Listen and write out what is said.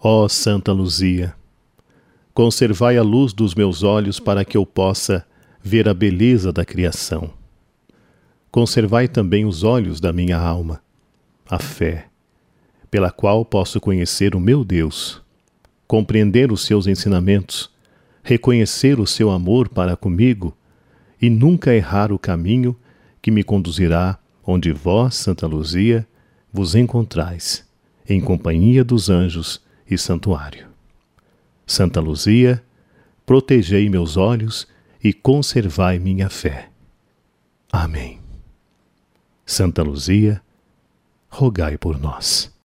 Ó Santa Luzia, conservai a luz dos meus olhos para que eu possa ver a beleza da criação. Conservai também os olhos da minha alma, a fé, pela qual posso conhecer o meu Deus, compreender os seus ensinamentos, reconhecer o seu amor para comigo e nunca errar o caminho que me conduzirá onde vós, Santa Luzia, vos encontrais, em companhia dos anjos e santuário. Santa Luzia, protegei meus olhos e conservai minha fé. Amém. Santa Luzia, rogai por nós.